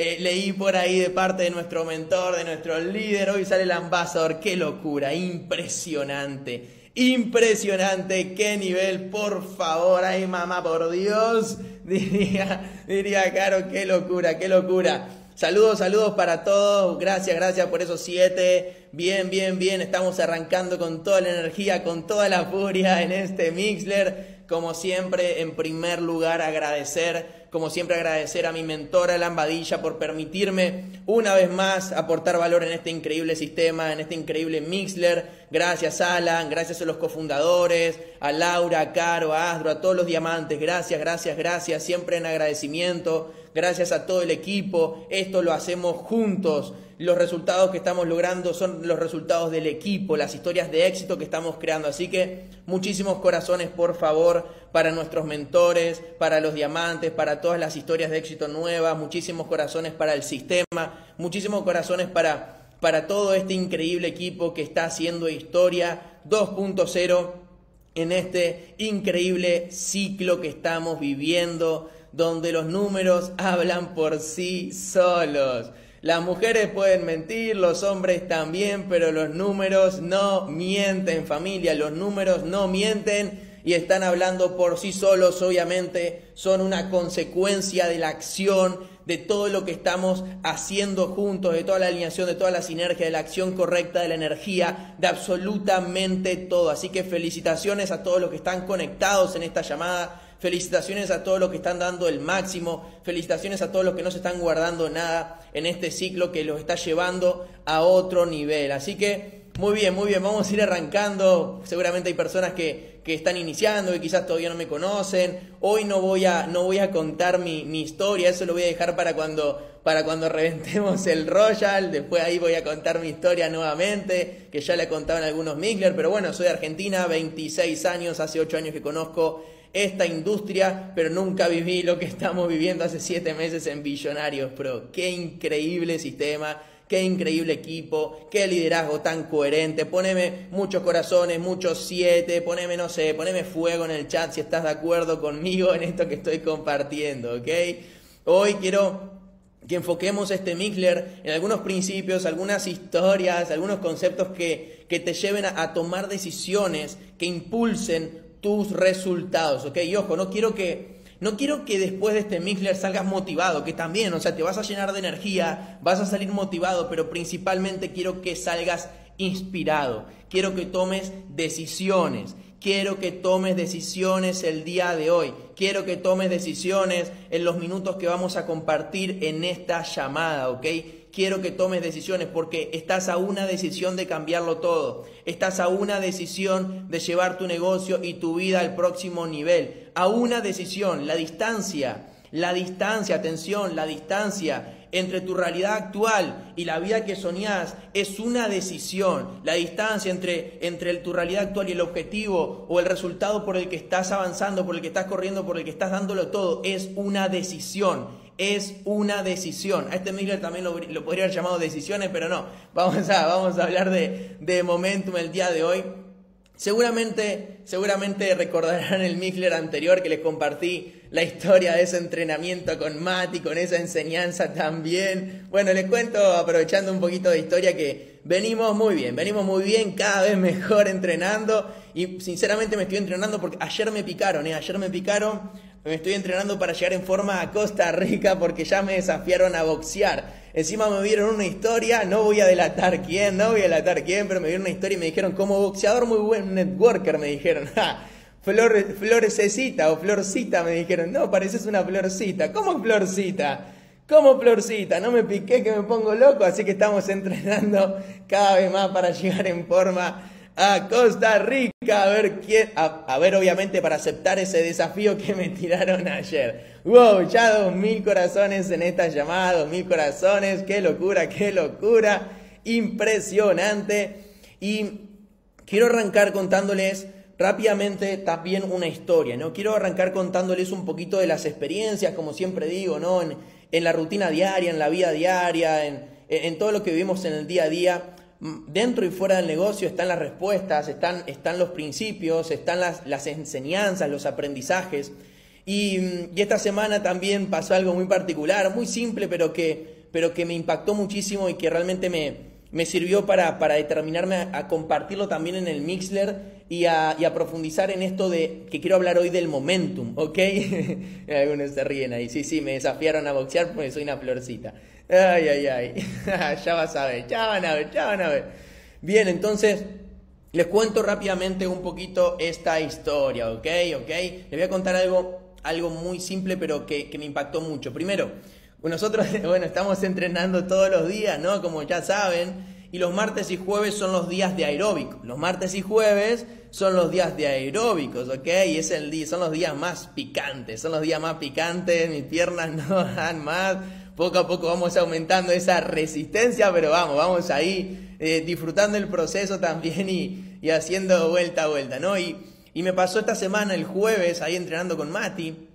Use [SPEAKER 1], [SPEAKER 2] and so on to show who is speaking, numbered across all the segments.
[SPEAKER 1] Eh, leí por ahí de parte de nuestro mentor, de nuestro líder, hoy sale el ambasador, qué locura, impresionante, impresionante, qué nivel, por favor, ay mamá, por Dios, diría, diría Caro, qué locura, qué locura. Saludos, saludos para todos. Gracias, gracias por esos siete. Bien, bien, bien. Estamos arrancando con toda la energía, con toda la furia en este Mixler. Como siempre, en primer lugar, agradecer, como siempre, agradecer a mi mentora Lambadilla por permitirme una vez más aportar valor en este increíble sistema, en este increíble Mixler. Gracias, Alan, gracias a los cofundadores, a Laura, a Caro, a Asdro, a todos los diamantes. Gracias, gracias, gracias. Siempre en agradecimiento gracias a todo el equipo, esto lo hacemos juntos. Los resultados que estamos logrando son los resultados del equipo, las historias de éxito que estamos creando. Así que muchísimos corazones, por favor, para nuestros mentores, para los diamantes, para todas las historias de éxito nuevas, muchísimos corazones para el sistema, muchísimos corazones para, para todo este increíble equipo que está haciendo historia 2.0 en este increíble ciclo que estamos viviendo donde los números hablan por sí solos. Las mujeres pueden mentir, los hombres también, pero los números no mienten, familia, los números no mienten y están hablando por sí solos, obviamente. Son una consecuencia de la acción, de todo lo que estamos haciendo juntos, de toda la alineación, de toda la sinergia, de la acción correcta, de la energía, de absolutamente todo. Así que felicitaciones a todos los que están conectados en esta llamada Felicitaciones a todos los que están dando el máximo. Felicitaciones a todos los que no se están guardando nada en este ciclo que los está llevando a otro nivel. Así que muy bien, muy bien. Vamos a ir arrancando. Seguramente hay personas que, que están iniciando y quizás todavía no me conocen. Hoy no voy a, no voy a contar mi, mi historia. Eso lo voy a dejar para cuando, para cuando reventemos el Royal. Después ahí voy a contar mi historia nuevamente, que ya le contaban algunos Migler. Pero bueno, soy de Argentina, 26 años, hace 8 años que conozco esta industria, pero nunca viví lo que estamos viviendo hace siete meses en Billonarios Pro. Qué increíble sistema, qué increíble equipo, qué liderazgo tan coherente. Poneme muchos corazones, muchos siete, poneme, no sé, poneme fuego en el chat si estás de acuerdo conmigo en esto que estoy compartiendo, ¿ok? Hoy quiero que enfoquemos este Mixler en algunos principios, algunas historias, algunos conceptos que, que te lleven a, a tomar decisiones que impulsen tus resultados, ¿ok? Y ojo, no quiero que, no quiero que después de este Mixler salgas motivado, que también, o sea, te vas a llenar de energía, vas a salir motivado, pero principalmente quiero que salgas inspirado, quiero que tomes decisiones, quiero que tomes decisiones el día de hoy, quiero que tomes decisiones en los minutos que vamos a compartir en esta llamada, ¿ok? Quiero que tomes decisiones porque estás a una decisión de cambiarlo todo. Estás a una decisión de llevar tu negocio y tu vida al próximo nivel. A una decisión, la distancia, la distancia, atención, la distancia entre tu realidad actual y la vida que soñás es una decisión. La distancia entre, entre tu realidad actual y el objetivo o el resultado por el que estás avanzando, por el que estás corriendo, por el que estás dándolo todo, es una decisión es una decisión. A este Miller también lo, podría haber llamado decisiones, pero no. Vamos a, vamos a hablar de, de momentum el día de hoy. Seguramente, seguramente recordarán el Mixler anterior que les compartí la historia de ese entrenamiento con Mati, con esa enseñanza también. Bueno, les cuento, aprovechando un poquito de historia, que venimos muy bien, venimos muy bien, cada vez mejor entrenando. Y sinceramente me estoy entrenando porque ayer me picaron, ¿eh? ayer me picaron me estoy entrenando para llegar en forma a Costa Rica porque ya me desafiaron a boxear. Encima me vieron una historia, no voy a delatar quién, no voy a delatar quién, pero me vieron una historia y me dijeron, como boxeador muy buen networker, me dijeron. Flor, florececita o florcita, me dijeron. No, pareces una florcita. ¿Cómo florcita? ¿Cómo florcita? No me piqué que me pongo loco, así que estamos entrenando cada vez más para llegar en forma a Costa Rica, a ver quién, a, ver obviamente para aceptar ese desafío que me tiraron ayer. Wow, ya dos mil corazones en esta llamada, dos mil corazones, qué locura, qué locura, impresionante. Y quiero arrancar contándoles rápidamente también una historia, ¿no? Quiero arrancar contándoles un poquito de las experiencias, como siempre digo, ¿no? En, la rutina diaria, en la vida diaria, en, en todo lo que vivimos en el día a día dentro y fuera del negocio están las respuestas, están, están los principios, están las, las enseñanzas, los aprendizajes. Y, esta semana también pasó algo muy particular, muy simple, pero que, pero que me impactó muchísimo y que realmente me, me sirvió para, para determinarme a, compartirlo también en el Mixler y a, y a, profundizar en esto de que quiero hablar hoy del momentum, ¿ok? Algunos se ríen ahí, sí, sí, me desafiaron a boxear porque soy una florcita. Ay, ay, ay, ya vas a ver, ya van a ver, ya van a ver. Bien, entonces les cuento rápidamente un poquito esta historia, ¿ok? ¿Ok? Les voy a contar algo algo muy simple pero que, me impactó mucho. Primero, nosotros, bueno, estamos entrenando todos los días, ¿no? Como ya saben, y los martes y jueves son los días de aeróbico. Los martes y jueves son los días de aeróbicos, ¿ok? Y es el día, son los días más picantes, son los días más picantes, mis piernas no dan más. Poco a poco vamos aumentando esa resistencia, pero vamos, vamos ahí eh, disfrutando el proceso también y, y haciendo vuelta a vuelta, ¿no? Y, y me pasó esta semana, el jueves, ahí entrenando con Mati,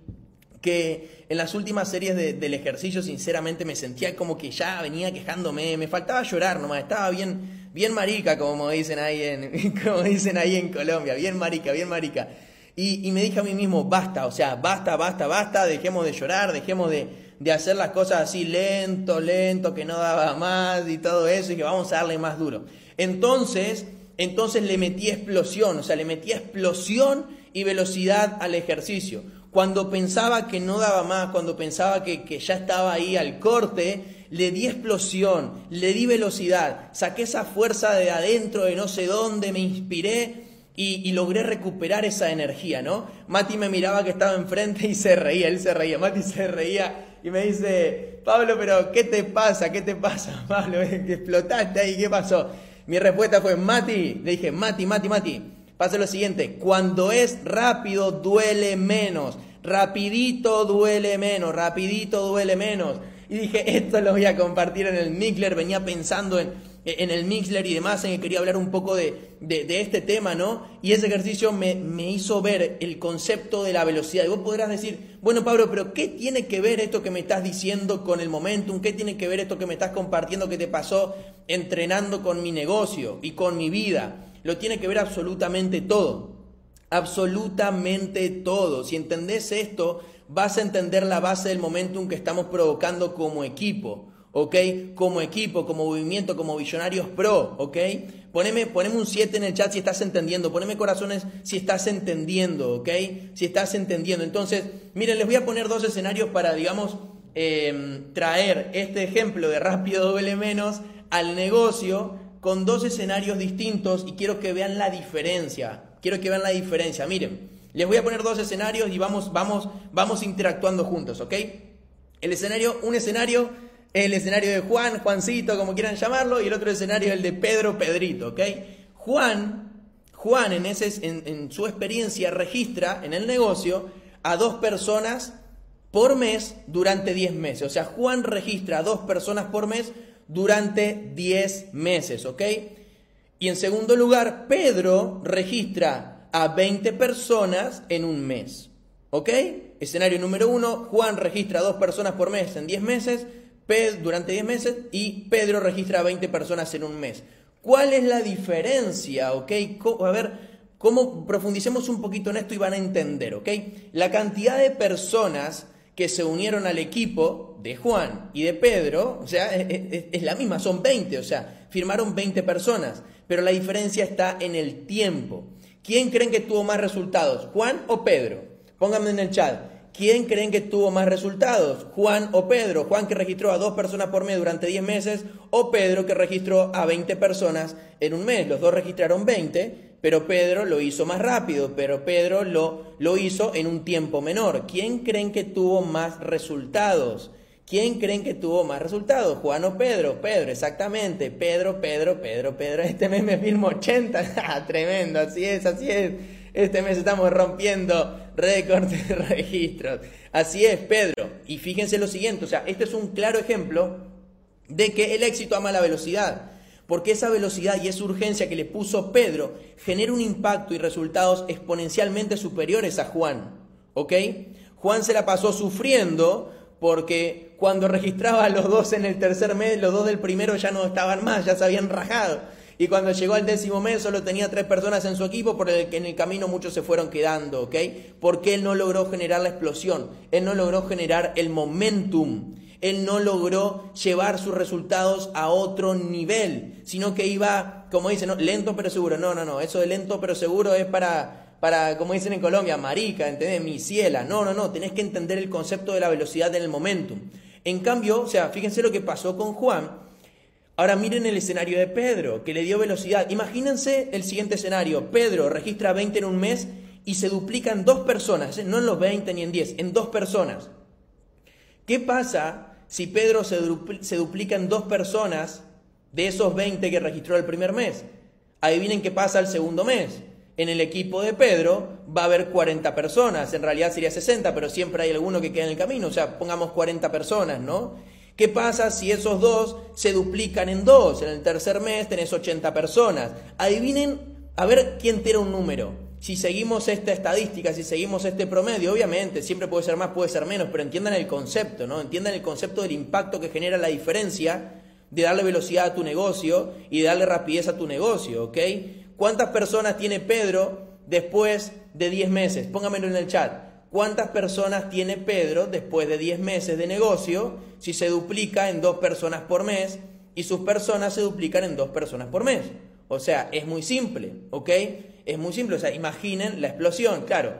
[SPEAKER 1] que en las últimas series del ejercicio, sinceramente, me sentía como que ya venía quejándome, me faltaba llorar nomás, estaba bien, bien marica, como dicen ahí en, como dicen ahí en Colombia, bien marica, bien marica. Y, me dije a mí mismo, basta, o sea, basta, basta, basta, dejemos de llorar, dejemos de, de hacer las cosas así lento, lento, que no daba más y todo eso, y que vamos a darle más duro. Entonces, entonces le metí explosión, o sea, le metí explosión y velocidad al ejercicio. Cuando pensaba que no daba más, cuando pensaba que, ya estaba ahí al corte, le di explosión, le di velocidad, saqué esa fuerza de adentro, de no sé dónde, me inspiré y, y, logré recuperar esa energía, ¿no? Mati me miraba que estaba enfrente y se reía, él se reía, Mati se reía y me dice, Pablo, pero ¿qué te pasa? ¿Qué te pasa, Pablo? Que explotaste ahí, ¿qué pasó? Mi respuesta fue, Mati, le dije, Mati, Mati, Mati, pasa lo siguiente, cuando es rápido duele menos, rapidito duele menos, rapidito duele menos. Y dije, esto lo voy a compartir en el Mixler, venía pensando en, en el Mixler y demás, en que quería hablar un poco de, de, este tema, ¿no? Y ese ejercicio me, me, hizo ver el concepto de la velocidad. Y vos podrás decir, bueno Pablo, pero ¿qué tiene que ver esto que me estás diciendo con el momentum? ¿Qué tiene que ver esto que me estás compartiendo que te pasó entrenando con mi negocio y con mi vida? Lo tiene que ver absolutamente todo. Absolutamente todo. Si entendés esto, vas a entender la base del momentum que estamos provocando como equipo. ¿Ok? Como equipo, como movimiento, como visionarios pro, ¿ok? Poneme, poneme un 7 en el chat si estás entendiendo, poneme corazones si estás entendiendo, ¿ok? Si estás entendiendo. Entonces, miren, les voy a poner dos escenarios para, digamos, em, traer este ejemplo de rápido doble menos al negocio con dos escenarios distintos y quiero que vean la diferencia. Quiero que vean la diferencia. Miren, les voy a poner dos escenarios y vamos, vamos, vamos interactuando juntos, ¿ok? El escenario, un escenario, el escenario de Juan, Juancito, como quieran llamarlo, y el otro escenario el de Pedro, Pedrito, ¿ok? Juan, Juan en, ese, en, en su experiencia registra en el negocio a dos personas por mes durante 10 meses. O sea, Juan registra a dos personas por mes durante 10 meses, ¿ok? Y en segundo lugar, Pedro registra a 20 personas en un mes, ¿ok? Escenario número uno, Juan registra a dos personas por mes en 10 meses, Durante 10 meses, y Pedro registra a 20 personas en un mes. ¿Cuál es la diferencia, ok? A ver, cómo profundicemos un poquito en esto y van a entender, ¿ok? La cantidad de personas que se unieron al equipo de Juan y de Pedro, o sea, es, la misma, son 20, o sea, firmaron 20 personas, pero la diferencia está en el tiempo. ¿Quién creen que tuvo más resultados, Juan o Pedro? Pónganme en el chat. ¿Quién creen que tuvo más resultados? ¿Juan o Pedro? Juan que registró a dos personas por mes durante 10 meses o Pedro que registró a 20 personas en un mes. Los dos registraron 20, pero Pedro lo hizo más rápido, pero Pedro lo, lo hizo en un tiempo menor. ¿Quién creen que tuvo más resultados? ¿Quién creen que tuvo más resultados? ¿Juan o Pedro? Pedro, exactamente. Pedro, Pedro, Pedro, Pedro. Este mes me filmo 80. Ah, tremendo, así es, así es. Este mes estamos rompiendo récords de registros. Así es, Pedro. Y fíjense lo siguiente, o sea, este es un claro ejemplo de que el éxito ama la velocidad. Porque esa velocidad y esa urgencia que le puso Pedro genera un impacto y resultados exponencialmente superiores a Juan. ¿Ok? Juan se la pasó sufriendo porque cuando registraba a los dos en el tercer mes, los dos del primero ya no estaban más, ya se habían rajado. Y cuando llegó al décimo mes solo tenía tres personas en su equipo, por el que en el camino muchos se fueron quedando, ¿ok? Porque él no logró generar la explosión, él no logró generar el momentum, él no logró llevar sus resultados a otro nivel, sino que iba, como dicen, ¿no? lento pero seguro. No, no, no, eso de lento pero seguro es para, para como dicen en Colombia, marica, ¿entendés? Mi ciela. No, no, no, tenés que entender el concepto de la velocidad en el momentum. En cambio, o sea, fíjense lo que pasó con Juan. Ahora miren el escenario de Pedro, que le dio velocidad. Imagínense el siguiente escenario. Pedro registra 20 en un mes y se duplican dos personas, ¿eh? no en los 20 ni en 10, en dos personas. ¿Qué pasa si Pedro se, duplica en dos personas de esos 20 que registró el primer mes? Adivinen qué pasa el segundo mes. En el equipo de Pedro va a haber 40 personas, en realidad sería 60, pero siempre hay alguno que queda en el camino, o sea, pongamos 40 personas, ¿no? ¿Qué pasa si esos dos se duplican en dos? En el tercer mes tenés 80 personas. Adivinen, a ver quién tira un número. Si seguimos esta estadística, si seguimos este promedio, obviamente, siempre puede ser más, puede ser menos, pero entiendan el concepto, ¿no? Entiendan el concepto del impacto que genera la diferencia de darle velocidad a tu negocio y de darle rapidez a tu negocio, ¿ok? ¿Cuántas personas tiene Pedro después de 10 meses? Póngamelo en el chat. ¿Cuántas personas tiene Pedro después de 10 meses de negocio si se duplica en dos personas por mes y sus personas se duplican en dos personas por mes? O sea, es muy simple, ¿ok? Es muy simple, o sea, imaginen la explosión, claro.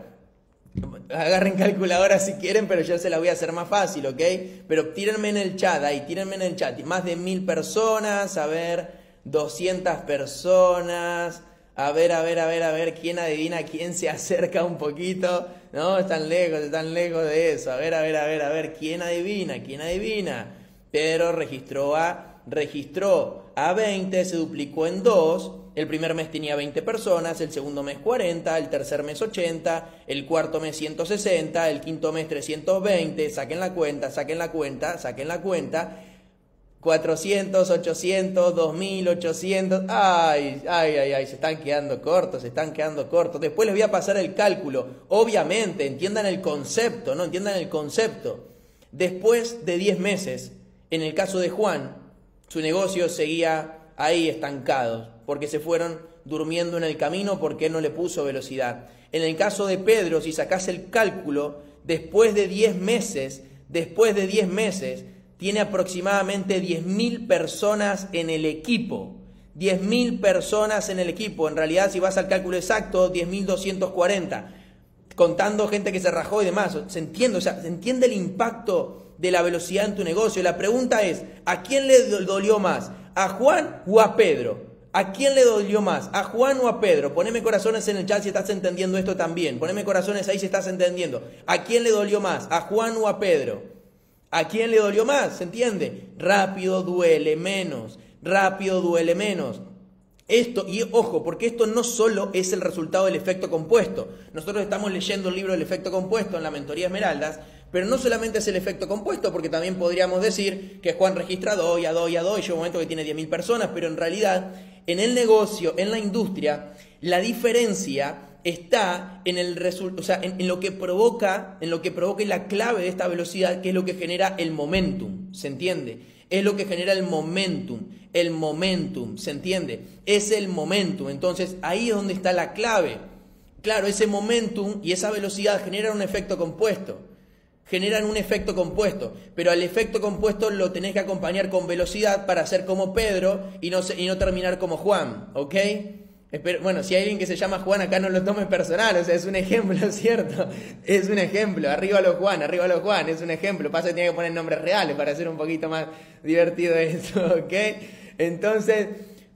[SPEAKER 1] Agarren calculadora si quieren, pero yo se la voy a hacer más fácil, ¿ok? Pero tírenme en el chat, ahí, tírenme en el chat. Más de mil personas, a ver, 200 personas. A ver, a ver, a ver, a ver, quién adivina, quién se acerca un poquito. No, están lejos, están lejos de eso. A ver, a ver, a ver, a ver, quién adivina, quién adivina. Pedro registró a, registró a 20, se duplicó en 2 el primer mes tenía 20 personas, el segundo mes 40, el tercer mes 80, el cuarto mes 160, el quinto mes 320, saquen la cuenta, saquen la cuenta, saquen la cuenta. 400, 800, 2800, ay, ay, ay, ay, se están quedando cortos, se están quedando cortos. Después les voy a pasar el cálculo. Obviamente, entiendan el concepto, ¿no? Entiendan el concepto. Después de 10 meses, en el caso de Juan, su negocio seguía ahí estancado porque se fueron durmiendo en el camino porque no le puso velocidad. En el caso de Pedro, si sacas el cálculo, después de 10 meses, después de 10 meses, tiene aproximadamente 10.000 personas en el equipo. 10.000 personas en el equipo. En realidad, si vas al cálculo exacto, 10.240. Contando gente que se rajó y demás. ¿Se entiende? O sea, ¿se entiende el impacto de la velocidad en tu negocio? La pregunta es, ¿a quién le dolió más? ¿A Juan o a Pedro? ¿A quién le dolió más? ¿A Juan o a Pedro? Poneme corazones en el chat si estás entendiendo esto también. Poneme corazones ahí si estás entendiendo. ¿A quién le dolió más? ¿A Juan o a Pedro? ¿A quién le dolió más? ¿Se entiende? Rápido duele menos. Rápido duele menos. Esto, y ojo, porque esto no solo es el resultado del efecto compuesto. Nosotros estamos leyendo el libro del efecto compuesto en la mentoría Esmeraldas, pero no solamente es el efecto compuesto, porque también podríamos decir que Juan registra 2 y a 2 y a 2 y llega un momento que tiene 10.000 personas, pero en realidad en el negocio, en la industria, la diferencia está en el o sea, en, lo que provoca, en lo que provoca la clave de esta velocidad, que es lo que genera el momentum, ¿se entiende? Es lo que genera el momentum, el momentum, ¿se entiende? Es el momentum, entonces ahí es donde está la clave. Claro, ese momentum y esa velocidad generan un efecto compuesto generan un efecto compuesto, pero al efecto compuesto lo tenés que acompañar con velocidad para ser como Pedro y no, y no terminar como Juan, ¿ok? Bueno, si hay alguien que se llama Juan, acá no lo tomes personal, o sea, es un ejemplo, ¿cierto? Es un ejemplo, arriba los Juan, arriba los Juan, es un ejemplo, pasa que tiene que poner nombres reales para hacer un poquito más divertido esto, ¿ok? Entonces,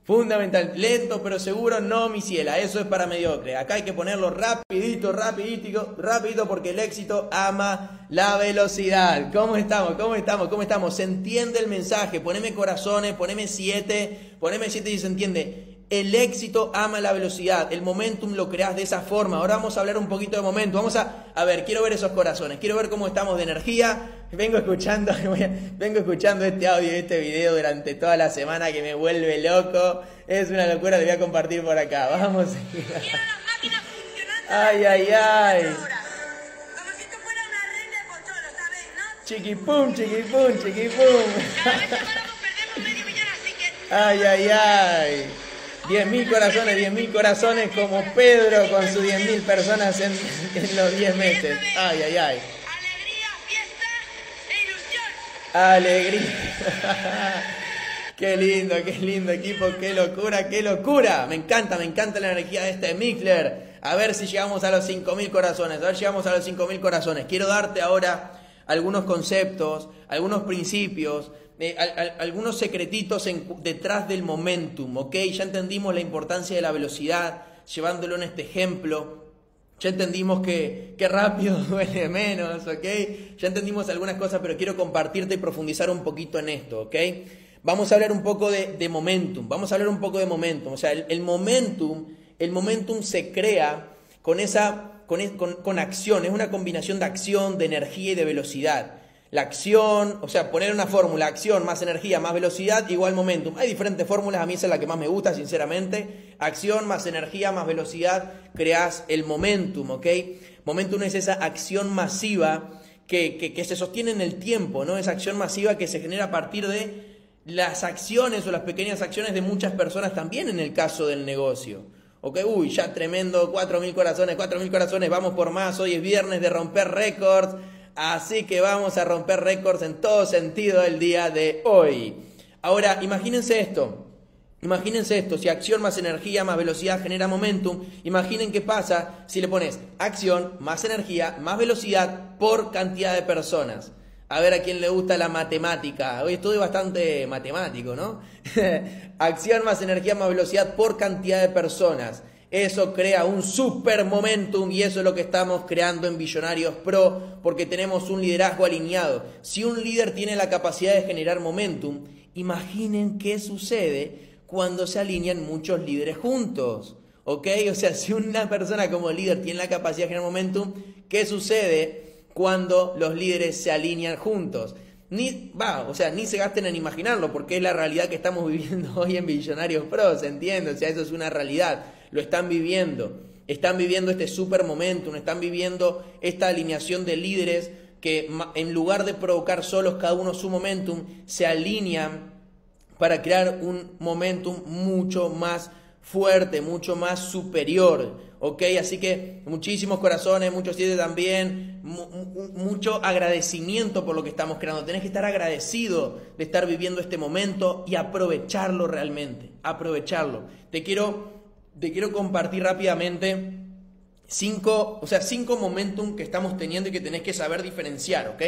[SPEAKER 1] Fundamental, lento pero seguro, no mi ciela, eso es para mediocre. Acá hay que ponerlo rapidito, rapidito, rapidito porque el éxito ama la velocidad. ¿Cómo estamos? ¿Cómo estamos? ¿Cómo estamos? ¿Se entiende el mensaje? Poneme corazones, poneme siete, poneme siete y se entiende. El éxito ama la velocidad, el momentum lo creas de esa forma. Ahora vamos a hablar un poquito de momento. Vamos a, a ver, quiero ver esos corazones, quiero ver cómo estamos de energía. Vengo escuchando, vengo escuchando este audio este video durante toda la semana que me vuelve loco. Es una locura, te voy a compartir por acá. Vamos. Ay, ay, ay. Chiquipum, chiquipum, chiquipum. Ay, ay, ay. 10.000 corazones, 10.000 corazones como Pedro con sus 10.000 personas en, en los 10 meses. Ay, ay, ay. Alegría, e Alegría. qué lindo, qué lindo equipo, qué locura, qué locura. Me encanta, me encanta la energía de este Mikler. A ver si llegamos a los 5.000 corazones, a ver si llegamos a los 5.000 corazones. Quiero darte ahora algunos conceptos, algunos principios, eh, algunos secretitos detrás del momentum, ¿ok? Ya entendimos la importancia de la velocidad, llevándolo en este ejemplo. Ya entendimos que, rápido duele menos, ¿ok? Ya entendimos algunas cosas, pero quiero compartirte y profundizar un poquito en esto, ¿ok? Vamos a hablar un poco de, momentum, vamos a hablar un poco de momentum. O sea, el, momentum, el momentum se crea con esa con, acción, es una combinación de acción, de energía y de velocidad. La acción, o sea, poner una fórmula, acción más energía más velocidad igual momentum. Hay diferentes fórmulas, a mí esa es la que más me gusta, sinceramente. Acción más energía más velocidad, creas el momentum, ¿ok? Momentum es esa acción masiva que, que se sostiene en el tiempo, ¿no? Esa acción masiva que se genera a partir de las acciones o las pequeñas acciones de muchas personas también en el caso del negocio. Ok, uy, ya tremendo, 4.000 corazones, 4.000 corazones, vamos por más, hoy es viernes de romper récords, así que vamos a romper récords en todo sentido el día de hoy. Ahora, imagínense esto, imagínense esto, si acción más energía más velocidad genera momentum, imaginen qué pasa si le pones acción más energía más velocidad por cantidad de personas. A ver a quién le gusta la matemática. Hoy estoy bastante matemático, ¿no? Acción más energía más velocidad por cantidad de personas. Eso crea un super momentum y eso es lo que estamos creando en Billonarios Pro porque tenemos un liderazgo alineado. Si un líder tiene la capacidad de generar momentum, imaginen qué sucede cuando se alinean muchos líderes juntos. ¿Ok? O sea, si una persona como líder tiene la capacidad de generar momentum, ¿qué sucede? Cuando los líderes se alinean juntos. Ni, va, o sea, ni se gasten en imaginarlo, porque es la realidad que estamos viviendo hoy en Billonarios Pros, ¿entiendes? O sea, eso es una realidad, lo están viviendo. Están viviendo este super momentum, están viviendo esta alineación de líderes que en lugar de provocar solos cada uno su momentum, se alinean para crear un momentum mucho más fuerte, mucho más superior. ¿Ok? Así que muchísimos corazones, muchos siete también, mucho agradecimiento por lo que estamos creando. Tenés que estar agradecido de estar viviendo este momento y aprovecharlo realmente, aprovecharlo. Te quiero, te quiero compartir rápidamente cinco, o sea, cinco momentum que estamos teniendo y que tenés que saber diferenciar, ¿ok?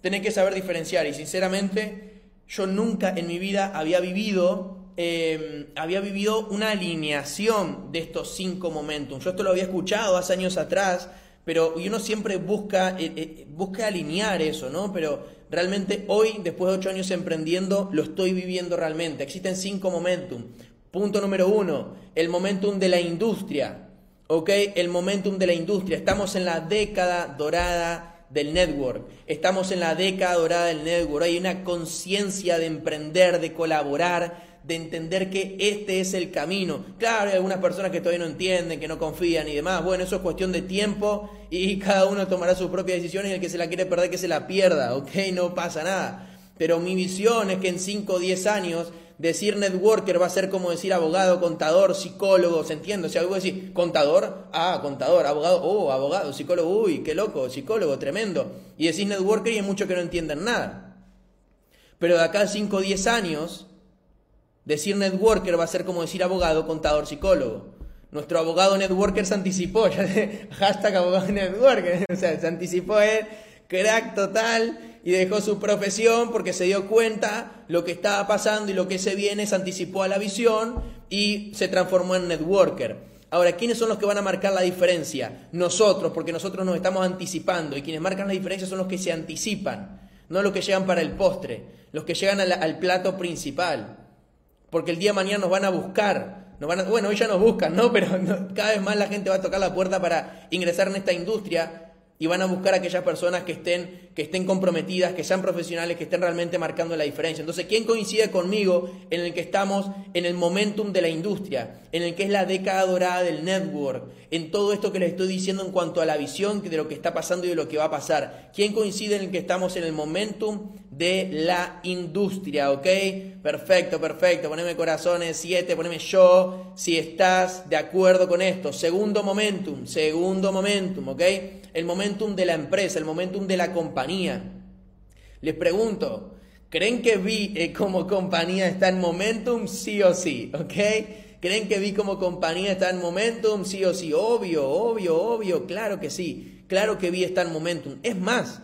[SPEAKER 1] Tenés que saber diferenciar y sinceramente yo nunca en mi vida había vivido Em, había vivido una alineación de estos cinco momentos. Yo esto lo había escuchado hace años atrás, pero uno siempre busca, eh, eh, busca alinear eso, ¿no? Pero realmente hoy, después de ocho años emprendiendo, lo estoy viviendo realmente. Existen cinco momentum. Punto número uno, el momentum de la industria. ¿Ok? El momentum de la industria. Estamos en la década dorada del network. Estamos en la década dorada del network. Hay una conciencia de emprender, de colaborar, de entender que este es el camino. Claro, hay algunas personas que todavía no entienden, que no confían y demás. Bueno, eso es cuestión de tiempo y cada uno tomará sus propias decisiones y el que se la quiere perder, que se la pierda, ¿ok? No pasa nada. Pero mi visión es que en 5 o 10 años decir networker va a ser como decir abogado, contador, psicólogo, ¿se entiende? O sea, voy a decir contador, ah, contador, abogado, oh, abogado, psicólogo, uy, qué loco, psicólogo, tremendo. Y decís networker y hay muchos que no entienden nada. Pero de acá a 5 o 10 años, Decir networker va a ser como decir abogado, contador, psicólogo. Nuestro abogado networker se anticipó, hashtag abogado networker, o sea, se anticipó él, crack total, y dejó su profesión porque se dio cuenta lo que estaba pasando y lo que se viene, se anticipó a la visión y se transformó en networker. Ahora, ¿quiénes son los que van a marcar la diferencia? Nosotros, porque nosotros nos estamos anticipando y quienes marcan la diferencia son los que se anticipan, no los que llegan para el postre, los que llegan al plato principal porque el día de mañana nos van a buscar. Nos van a, bueno, hoy ya nos buscan, ¿no? Pero cada vez más la gente va a tocar la puerta para ingresar en esta industria. Y van a buscar a aquellas personas que estén, que estén comprometidas, que sean profesionales, que estén realmente marcando la diferencia. Entonces, ¿quién coincide conmigo en el que estamos en el momentum de la industria, en el que es la década dorada del network, en todo esto que les estoy diciendo en cuanto a la visión de lo que está pasando y de lo que va a pasar? ¿Quién coincide en el que estamos en el momentum de la industria? ¿Ok? Perfecto, perfecto. Poneme corazones 7, poneme yo si estás de acuerdo con esto. Segundo momentum, segundo momentum, ¿ok? el momentum de la empresa, el momentum de la compañía. Les pregunto, ¿creen que vi eh, como compañía está en momentum? Sí o sí, ¿ok? ¿Creen que vi como compañía está en momentum? Sí o sí, obvio, obvio, obvio, claro que sí, claro que vi está en momentum. Es más,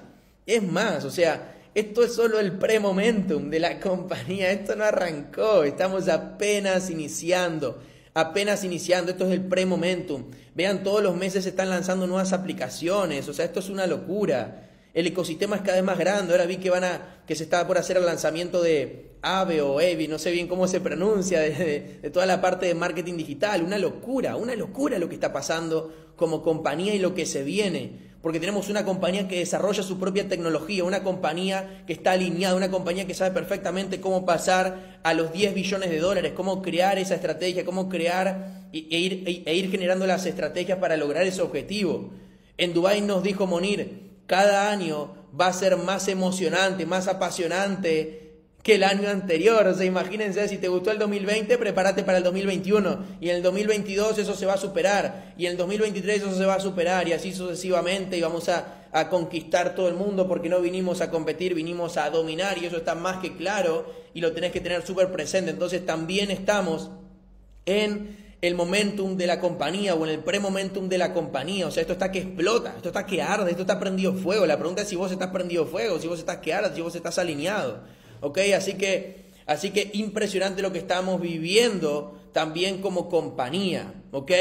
[SPEAKER 1] es más, o sea, esto es solo el pre-momentum de la compañía, esto no arrancó, estamos apenas iniciando apenas iniciando, esto es el pre-momentum. Vean, todos los meses se están lanzando nuevas aplicaciones, o sea, esto es una locura. El ecosistema es cada vez más grande. Ahora vi que van a, que se estaba por hacer el lanzamiento de AVE o EVI, no sé bien cómo se pronuncia, de toda la parte de marketing digital. Una locura, una locura lo que está pasando como compañía y lo que se viene porque tenemos una compañía que desarrolla su propia tecnología, una compañía que está alineada, una compañía que sabe perfectamente cómo pasar a los 10 billones de dólares, cómo crear esa estrategia, cómo crear e ir, e ir generando las estrategias para lograr ese objetivo. En Dubái nos dijo Monir, cada año va a ser más emocionante, más apasionante, que el año anterior. O sea, imagínense, si te gustó el 2020, prepárate para el 2021. Y en el 2022 eso se va a superar. Y en el 2023 eso se va a superar. Y así sucesivamente. Y vamos a, a conquistar todo el mundo porque no vinimos a competir, vinimos a dominar. Y eso está más que claro. Y lo tenés que tener súper presente. Entonces también estamos en el momentum de la compañía o en el pre-momentum de la compañía. O sea, esto está que explota, esto está que arde, esto está prendido fuego. La pregunta es si vos estás prendido fuego, si vos estás que arde, si vos estás alineado. ¿Ok? Así que, así que impresionante lo que estamos viviendo también como compañía, ¿ok?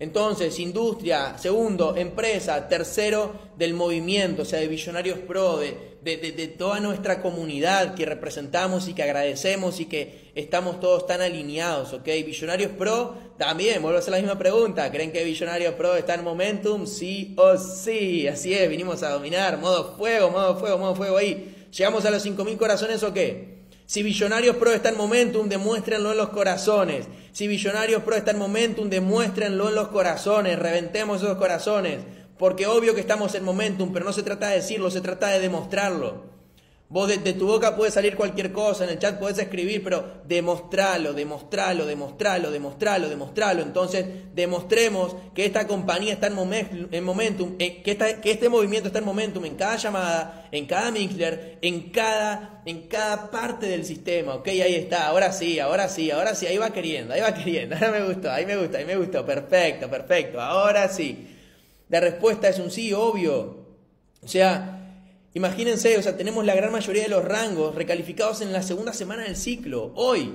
[SPEAKER 1] Entonces, industria, segundo, empresa, tercero, del movimiento, o sea, de Visionarios Pro, de, de, toda nuestra comunidad que representamos y que agradecemos y que estamos todos tan alineados, ¿ok? Visionarios Pro, también, vuelvo a hacer la misma pregunta, ¿creen que Visionarios Pro está en momentum? Sí o sí, así es, vinimos a dominar, modo fuego, modo fuego, modo fuego ahí. ¿Llegamos a los 5.000 corazones o qué? Si Billonarios Pro está en momentum, demuéstrenlo en los corazones. Si Billonarios Pro está en momentum, demuéstrenlo en los corazones. Reventemos esos corazones. Porque obvio que estamos en momentum, pero no se trata de decirlo, se trata de demostrarlo. Vos de, tu boca puede salir cualquier cosa, en el chat puedes escribir, pero demostralo, demostralo, demostralo, demostralo, demostralo. Entonces, demostremos que esta compañía está en, en momentum, que, que, este movimiento está en momentum en cada llamada, en cada mixler, en cada, en cada parte del sistema. Ok, ahí está, ahora sí, ahora sí, ahora sí, ahí va queriendo, ahí va queriendo. Ahora me gustó, ahí me gustó, ahí me gustó. Perfecto, perfecto, ahora sí. La respuesta es un sí, obvio. O sea, Imagínense, o sea, tenemos la gran mayoría de los rangos recalificados en la segunda semana del ciclo, hoy.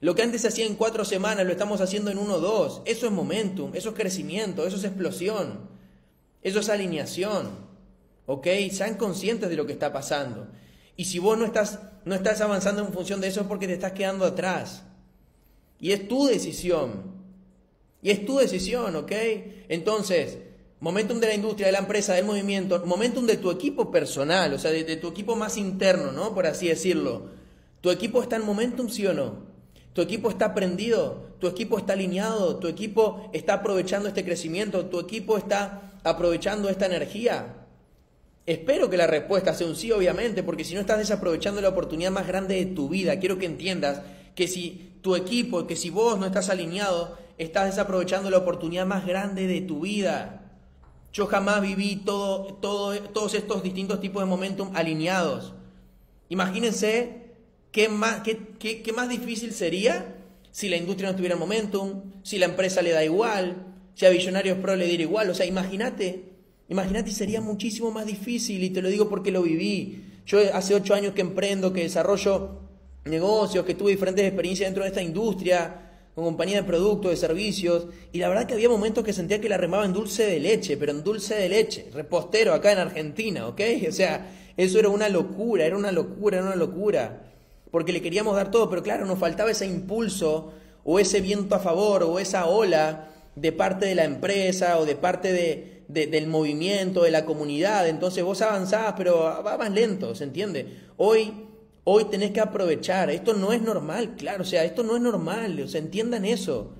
[SPEAKER 1] Lo que antes se hacía en cuatro semanas lo estamos haciendo en uno o dos. Eso es momentum, eso es crecimiento, eso es explosión, eso es alineación. ¿Ok? Sean conscientes de lo que está pasando. Y si vos no estás, no estás avanzando en función de eso es porque te estás quedando atrás. Y es tu decisión. Y es tu decisión, ¿ok? Entonces, momentum de la industria, de la empresa, del movimiento, momentum de tu equipo personal, o sea, de, tu equipo más interno, ¿no? Por así decirlo. ¿Tu equipo está en momentum, sí o no? ¿Tu equipo está prendido? ¿Tu equipo está alineado? ¿Tu equipo está aprovechando este crecimiento? ¿Tu equipo está aprovechando esta energía? Espero que la respuesta sea un sí, obviamente, porque si no estás desaprovechando la oportunidad más grande de tu vida, quiero que entiendas que si tu equipo, que si vos no estás alineado, estás desaprovechando la oportunidad más grande de tu vida. Yo jamás viví todo, todo, todos estos distintos tipos de momentum alineados. Imagínense qué más, qué, qué, más difícil sería si la industria no tuviera momentum, si la empresa le da igual, si a Billonarios Pro le diera igual. O sea, imagínate, imagínate, sería muchísimo más difícil y te lo digo porque lo viví. Yo hace ocho años que emprendo, que desarrollo negocios, que tuve diferentes experiencias dentro de esta industria con compañía de productos, de servicios, y la verdad que había momentos que sentía que la remaba en dulce de leche, pero en dulce de leche, repostero acá en Argentina, ¿ok? O sea, eso era una locura, era una locura, era una locura, porque le queríamos dar todo, pero claro, nos faltaba ese impulso o ese viento a favor o esa ola de parte de la empresa o de parte de, del movimiento, de la comunidad. Entonces vos avanzás, pero va más lento, ¿se entiende? Hoy, hoy tenés que aprovechar. Esto no es normal, claro, o sea, esto no es normal, o entiendan eso.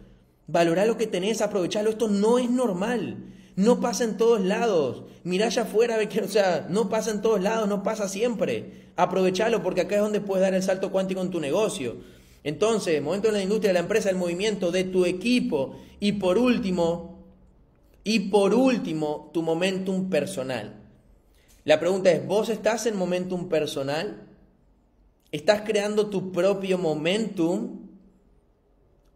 [SPEAKER 1] Valorar lo que tenés, aprovecharlo, esto no es normal. No pasa en todos lados. Mirá allá afuera, o sea, no pasa en todos lados, no pasa siempre. Aprovechalo porque acá es donde puedes dar el salto cuántico en tu negocio. Entonces, momento en la industria, de la empresa, el movimiento, de tu equipo. Y por último, y por último, tu momentum personal. La pregunta es, ¿vos estás en momentum personal? ¿Estás creando tu propio momentum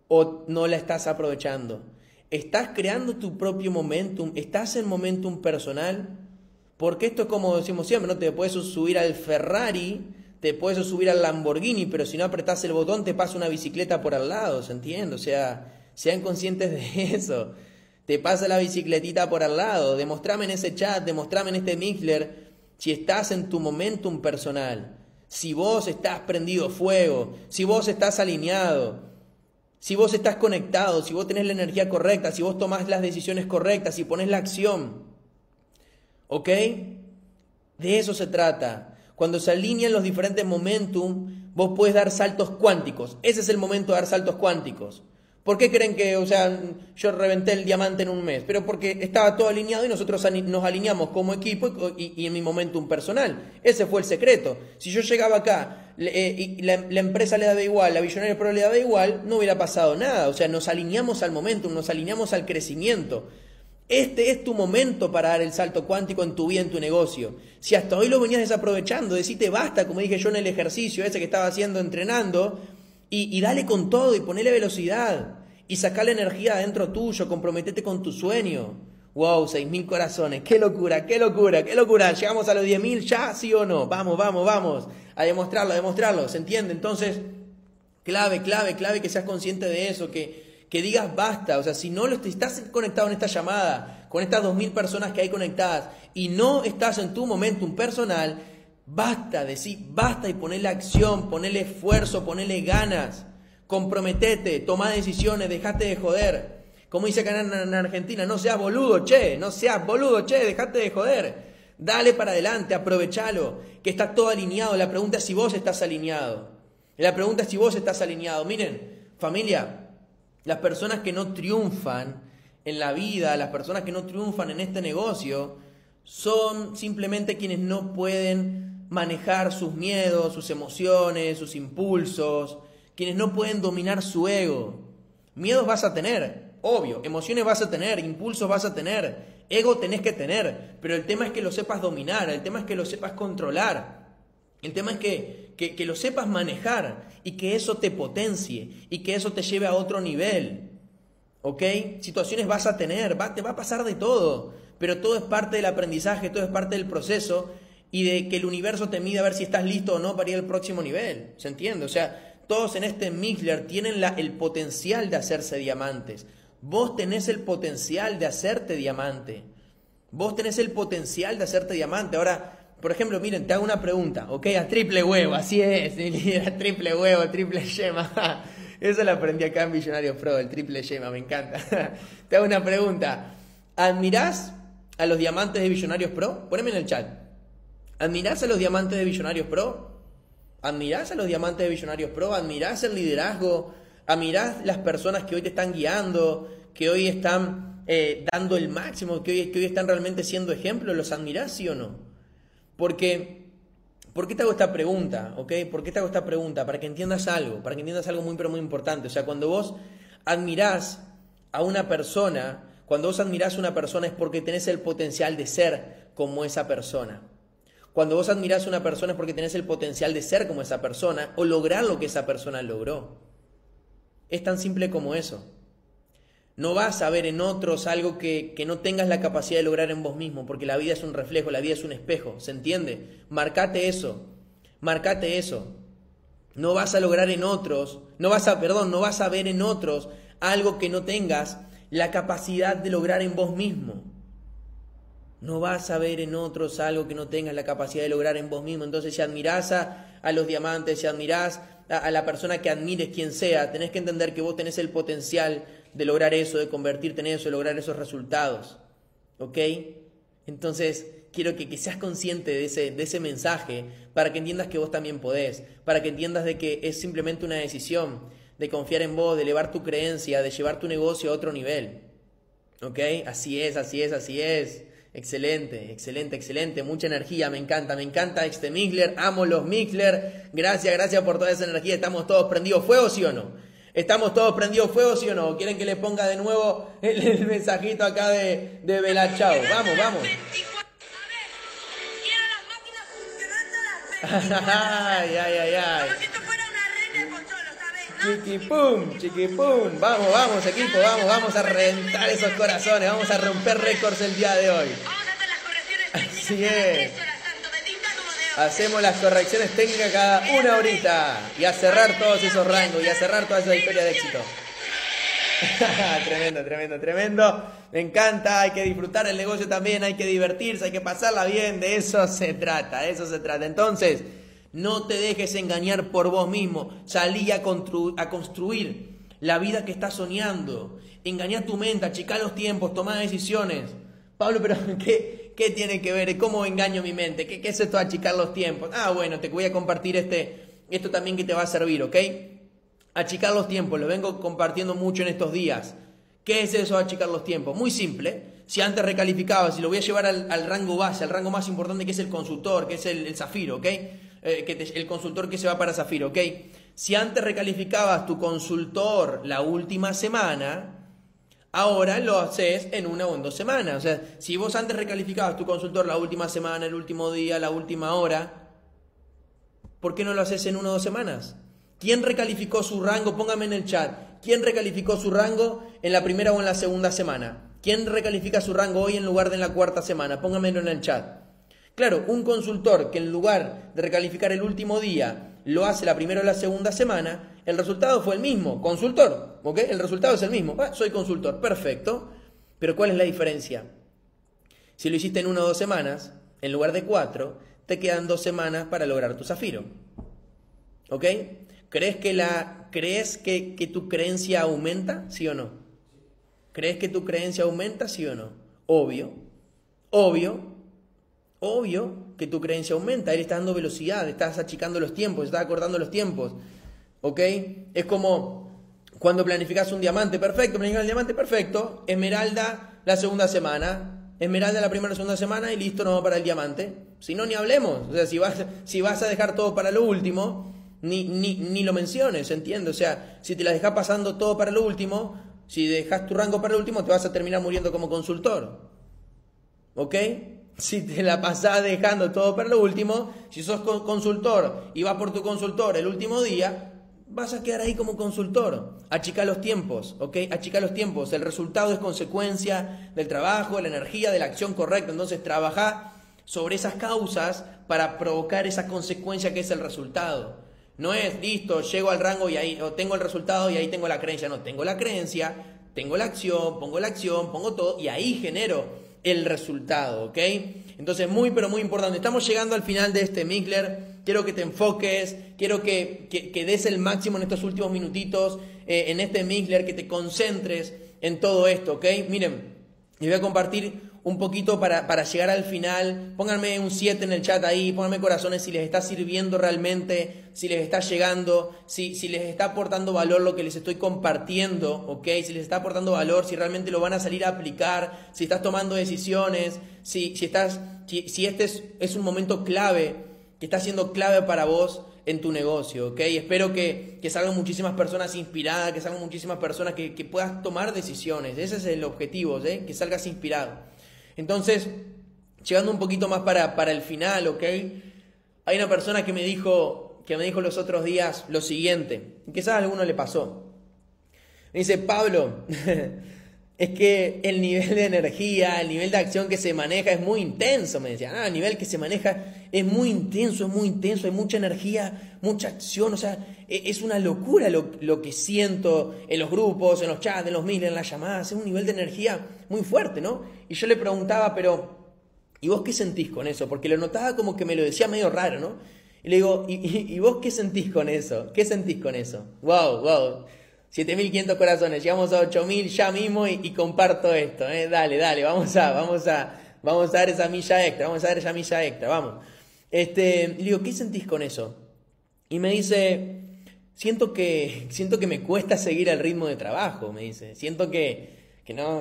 [SPEAKER 1] o no la estás aprovechando? ¿Estás creando tu propio momentum? ¿Estás en momentum personal? Porque esto es como decimos siempre, no te puedes subir al Ferrari, te puedes subir al Lamborghini, pero si no apretás el botón te pasa una bicicleta por al lado, ¿se entiende? O sea, sean conscientes de eso. Te pasa la bicicletita por al lado. Demostrame en ese chat, demostrame en este Mixler si estás en tu momentum personal. Si vos estás prendido fuego, si vos estás alineado, si vos estás conectado, si vos tenés la energía correcta, si vos tomás las decisiones correctas, si pones la acción. ¿Ok? De eso se trata. Cuando se alinean los diferentes momentum, vos puedes dar saltos cuánticos. Ese es el momento de dar saltos cuánticos. ¿Por qué creen que, o sea, yo reventé el diamante en un mes? Pero porque estaba todo alineado y nosotros nos alineamos como equipo y, en mi momentum personal. Ese fue el secreto. Si yo llegaba acá eh, y la, empresa le daba igual, la Billonaria Pro le daba igual, no hubiera pasado nada. O sea, nos alineamos al momentum, nos alineamos al crecimiento. Este es tu momento para dar el salto cuántico en tu vida, en tu negocio. Si hasta hoy lo venías desaprovechando, decite basta, como dije yo en el ejercicio ese que estaba haciendo entrenando, y, dale con todo y ponele velocidad. Y saca la energía adentro tuyo, comprometete con tu sueño. Wow, seis mil corazones, qué locura, qué locura, qué locura. Llegamos a los diez mil ya, sí o no. Vamos, vamos, vamos. A demostrarlo, a demostrarlo. ¿Se entiende? Entonces, clave, clave, clave que seas consciente de eso, que, que digas basta. O sea, si no lo estás conectado en esta llamada, con estas dos mil personas que hay conectadas, y no estás en tu momentum personal, Basta, decir basta y ponerle acción, ponerle esfuerzo, ponerle ganas. Comprometete, toma decisiones, dejate de joder. Como dice acá en Argentina, no seas boludo, che, no seas boludo, che, dejate de joder. Dale para adelante, aprovechalo, que está todo alineado. La pregunta es si vos estás alineado. La pregunta es si vos estás alineado. Miren, familia, las personas que no triunfan en la vida, las personas que no triunfan en este negocio, son simplemente quienes no pueden manejar sus miedos, sus emociones, sus impulsos, quienes no pueden dominar su ego. Miedos vas a tener, obvio, emociones vas a tener, impulsos vas a tener, ego tenés que tener, pero el tema es que lo sepas dominar, el tema es que lo sepas controlar, el tema es que, que, lo sepas manejar y que eso te potencie y que eso te lleve a otro nivel. ¿Ok? Situaciones vas a tener, te va a pasar de todo, pero todo es parte del aprendizaje, todo es parte del proceso y de que el universo te mide a ver si estás listo o no para ir al próximo nivel. ¿Se entiende? O sea, todos en este Mixler tienen la, el potencial de hacerse diamantes. Vos tenés el potencial de hacerte diamante. Vos tenés el potencial de hacerte diamante. Ahora, por ejemplo, miren, te hago una pregunta, ¿ok? A triple huevo, así es, a triple huevo, triple yema. Eso lo aprendí acá en Millonarios Pro, el triple yema, me encanta. te hago una pregunta. ¿Admirás a los diamantes de Millonarios Pro? Poneme en el chat. ¿Admirás a los diamantes de Billonarios Pro? ¿Admirás a los diamantes de Billonarios Pro? ¿Admirás el liderazgo? ¿Admirás las personas que hoy te están guiando? Que hoy están eh, dando el máximo? Que hoy, que hoy están realmente siendo ejemplos? ¿Los admirás, sí o no? Porque, ¿por qué te hago esta pregunta? ¿Ok? ¿Por qué te hago esta pregunta? Para que entiendas algo, para que entiendas algo muy, muy importante. O sea, cuando vos admirás a una persona, cuando vos admirás a una persona es porque tenés el potencial de ser como esa persona. Cuando vos admirás a una persona es porque tenés el potencial de ser como esa persona o lograr lo que esa persona logró. Es tan simple como eso. No vas a ver en otros algo que, que, no tengas la capacidad de lograr en vos mismo, porque la vida es un reflejo, la vida es un espejo, ¿se entiende? Marcate eso, marcate eso. No vas a lograr en otros, no vas a, perdón, no vas a ver en otros algo que no tengas la capacidad de lograr en vos mismo. No vas a ver en otros algo que no tengas la capacidad de lograr en vos mismo. Entonces, si admirás a, los diamantes, si admirás a, la persona que admires quien sea, tenés que entender que vos tenés el potencial de lograr eso, de convertirte en eso, de lograr esos resultados. ¿Ok? Entonces, quiero que, que, seas consciente de ese, de ese mensaje para que entiendas que vos también podés, para que entiendas de que es simplemente una decisión de confiar en vos, de elevar tu creencia, de llevar tu negocio a otro nivel. ¿Ok? Así es, así es, así es. Excelente, excelente, excelente. Mucha energía, me encanta, me encanta este Mixler. Amo los Mixler. Gracias, gracias por toda esa energía. ¿Estamos todos prendidos fuego, sí o no? ¿Estamos todos prendidos fuego, sí o no? ¿Quieren que le ponga de nuevo el, mensajito acá de, de Vamos, vamos. ay, ay, ay, ay. Chiquipum, chiquipum. Vamos, vamos, equipo, vamos, vamos a reventar esos corazones. Vamos a romper récords el día de hoy. Así es. Hacemos las correcciones técnicas cada una horita. Y a cerrar todos esos rangos y a cerrar toda esa historia de éxito. tremendo, tremendo, tremendo. Me encanta, hay que disfrutar el negocio también, hay que divertirse, hay que pasarla bien, de eso se trata, de eso se trata. Entonces, no te dejes engañar por vos mismo. Salí a, a construir la vida que estás soñando. Engañar tu mente, achicar los tiempos, tomar decisiones. Pablo, pero ¿qué, qué tiene que ver? ¿Cómo engaño mi mente? ¿Qué, ¿Qué, es esto achicar los tiempos? Ah, bueno, te voy a compartir este, esto también que te va a servir, ¿ok? Achicar los tiempos, lo vengo compartiendo mucho en estos días. ¿Qué es eso de achicar los tiempos? Muy simple. Si antes recalificaba, si lo voy a llevar al, rango base, al rango más importante que es el consultor, que es el zafiro, ¿ok? Eh, que el consultor que se va para Zafiro, ¿ok? Si antes recalificabas tu consultor la última semana, ahora lo haces en una o en dos semanas. O sea, si vos antes recalificabas tu consultor la última semana, el último día, la última hora, ¿por qué no lo haces en una o dos semanas? ¿Quién recalificó su rango? Póngame en el chat. ¿Quién recalificó su rango en la primera o en la segunda semana? ¿Quién recalifica su rango hoy en lugar de en la cuarta semana? Póngamelo en el chat. Claro, un consultor que en lugar de recalificar el último día lo hace la primera o la segunda semana, el resultado fue el mismo, consultor, ¿ok? El resultado es el mismo, ah, soy consultor, perfecto. Pero ¿cuál es la diferencia? Si lo hiciste en una o dos semanas, en lugar de cuatro, te quedan dos semanas para lograr tu zafiro. ¿Ok? ¿Crees que, la, ¿crees que, que tu creencia aumenta? ¿Sí o no? ¿Crees que tu creencia aumenta? ¿Sí o no? Obvio. Obvio, obvio que tu creencia aumenta, él está dando velocidad, estás achicando los tiempos, estás acordando los tiempos. ¿Ok? Es como cuando planificas un diamante, perfecto, planificas el diamante, perfecto, esmeralda la segunda semana, esmeralda la primera o segunda semana y listo, no va para el diamante. Si no, ni hablemos. O sea, si vas, si vas a dejar todo para lo último, ni, ni, ni lo menciones, ¿entiendes? O sea, si te la dejas pasando todo para lo último, si dejas tu rango para lo último, te vas a terminar muriendo como consultor. ¿Ok? Si te la pasás dejando todo para lo último, si sos consultor y vas por tu consultor el último día, vas a quedar ahí como consultor. Achica los tiempos, ¿ok? Achica los tiempos. El resultado es consecuencia del trabajo, de la energía, de la acción correcta. Entonces, trabaja sobre esas causas para provocar esa consecuencia que es el resultado. No es, listo, llego al rango y ahí o tengo el resultado y ahí tengo la creencia. No, tengo la creencia, tengo la acción, pongo la acción, pongo todo y ahí genero el resultado, ¿ok? Entonces, muy, pero muy importante. Estamos llegando al final de este Mikler. Quiero que te enfoques, quiero que, que, des el máximo en estos últimos minutitos eh, en este Mikler, que te concentres en todo esto, ¿ok? Miren, les voy a compartir un poquito para, para llegar al final. Pónganme un 7 en el chat ahí, pónganme corazones si les está sirviendo realmente, si les está llegando, si, si les está aportando valor lo que les estoy compartiendo, ¿ok? Si les está aportando valor, si realmente lo van a salir a aplicar, si estás tomando decisiones, si, si, estás, si, este es, es un momento clave, que está siendo clave para vos en tu negocio, ¿ok? Espero que, que salgan muchísimas personas inspiradas, que salgan muchísimas personas que, que puedas tomar decisiones. Ese es el objetivo, ¿eh? Que salgas inspirado. Entonces, llegando un poquito más para, para el final, ¿ok? Hay una persona que me dijo, que me dijo los otros días lo siguiente, quizás a alguno le pasó. Me dice, Pablo, es que el nivel de energía, el nivel de acción que se maneja es muy intenso, me decía, ah, el nivel que se maneja es muy intenso, es muy intenso, hay mucha energía, mucha acción, o sea, e, es una locura lo, que siento en los grupos, en los chats, en los mails, en las llamadas, es un nivel de energía muy fuerte, ¿no? Y yo le preguntaba, pero, ¿y vos qué sentís con eso? Porque lo notaba como que me lo decía medio raro, ¿no? Y le digo, ¿y, y vos qué sentís con eso? ¿Qué sentís con eso? Wow, wow. 7500 corazones, llegamos a 8000 ya mismo y, comparto esto, ¿eh? Dale, dale, vamos a, vamos a, vamos a dar esa milla extra, vamos a dar esa milla extra, vamos. Este, le digo, ¿qué sentís con eso? Y me dice, siento que, siento que me cuesta seguir el ritmo de trabajo, me dice, siento que, que no,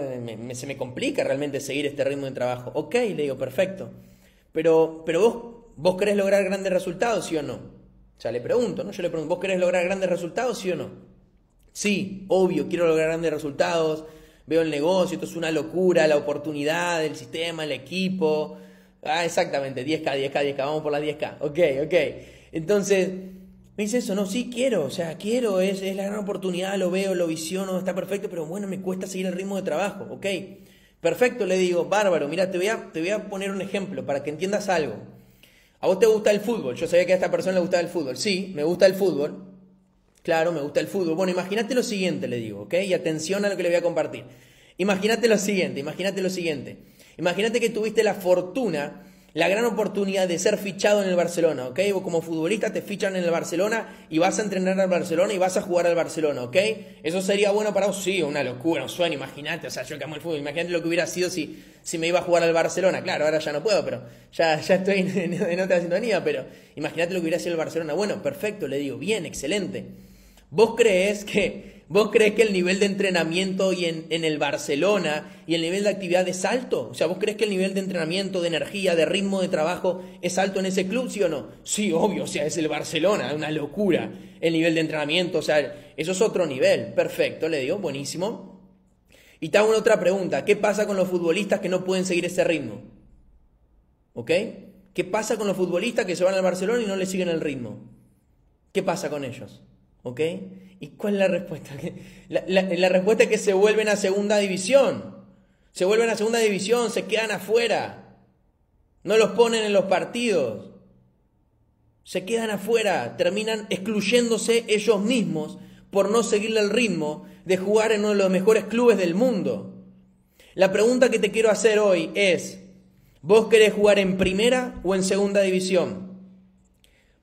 [SPEAKER 1] se me complica realmente seguir este ritmo de trabajo. Ok, le digo, perfecto. Pero, pero vos, vos querés lograr grandes resultados, ¿sí o no? O sea, le pregunto, ¿no? Yo le pregunto, ¿vos querés lograr grandes resultados, sí o no? Sí, obvio, quiero lograr grandes resultados, veo el negocio, esto es una locura, la oportunidad, el sistema, el equipo. Ah, exactamente, 10K, 10K, 10K, vamos por las 10K. Ok, ok. Entonces, me dice eso, no, sí quiero, o sea, quiero, es, es la gran oportunidad, lo veo, lo visiono, está perfecto, pero bueno, me cuesta seguir el ritmo de trabajo, ok. Perfecto, le digo, bárbaro, mira, te voy a, te voy a poner un ejemplo para que entiendas algo. ¿A vos te gusta el fútbol? Yo sabía que a esta persona le gustaba el fútbol. Sí, me gusta el fútbol. Claro, me gusta el fútbol. Bueno, imagínate lo siguiente, le digo, ¿ok? Y atención a lo que le voy a compartir. Imagínate lo siguiente, imagínate lo siguiente. Imagínate que tuviste la fortuna, la gran oportunidad de ser fichado en el Barcelona, ¿ok? Vos como futbolista te fichan en el Barcelona y vas a entrenar al Barcelona y vas a jugar al Barcelona, ¿ok? Eso sería bueno para vos, sí, una locura, un sueño, imagínate, o sea, yo que amo el fútbol, imagínate lo que hubiera sido si, si me iba a jugar al Barcelona, claro, ahora ya no puedo, pero ya, ya estoy en, en otra sintonía, pero imagínate lo que hubiera sido el Barcelona, bueno, perfecto, le digo, bien, excelente. ¿Vos crees que, vos crees que el nivel de entrenamiento y en, el Barcelona y el nivel de actividad es alto? O sea, ¿vos crees que el nivel de entrenamiento, de energía, de ritmo de trabajo es alto en ese club, sí o no? Sí, obvio, o sea, es el Barcelona, es una locura el nivel de entrenamiento, o sea, eso es otro nivel. Perfecto, le digo, buenísimo. Y te una otra pregunta, ¿qué pasa con los futbolistas que no pueden seguir ese ritmo? ¿Ok? ¿Qué pasa con los futbolistas que se van al Barcelona y no le siguen el ritmo? ¿Qué pasa con ellos? ¿Ok? ¿Y cuál es la respuesta? La, respuesta es que se vuelven a segunda división. Se vuelven a segunda división, se quedan afuera. No los ponen en los partidos. Se quedan afuera, terminan excluyéndose ellos mismos por no seguirle el ritmo de jugar en uno de los mejores clubes del mundo. La pregunta que te quiero hacer hoy es, ¿vos querés jugar en primera o en segunda división?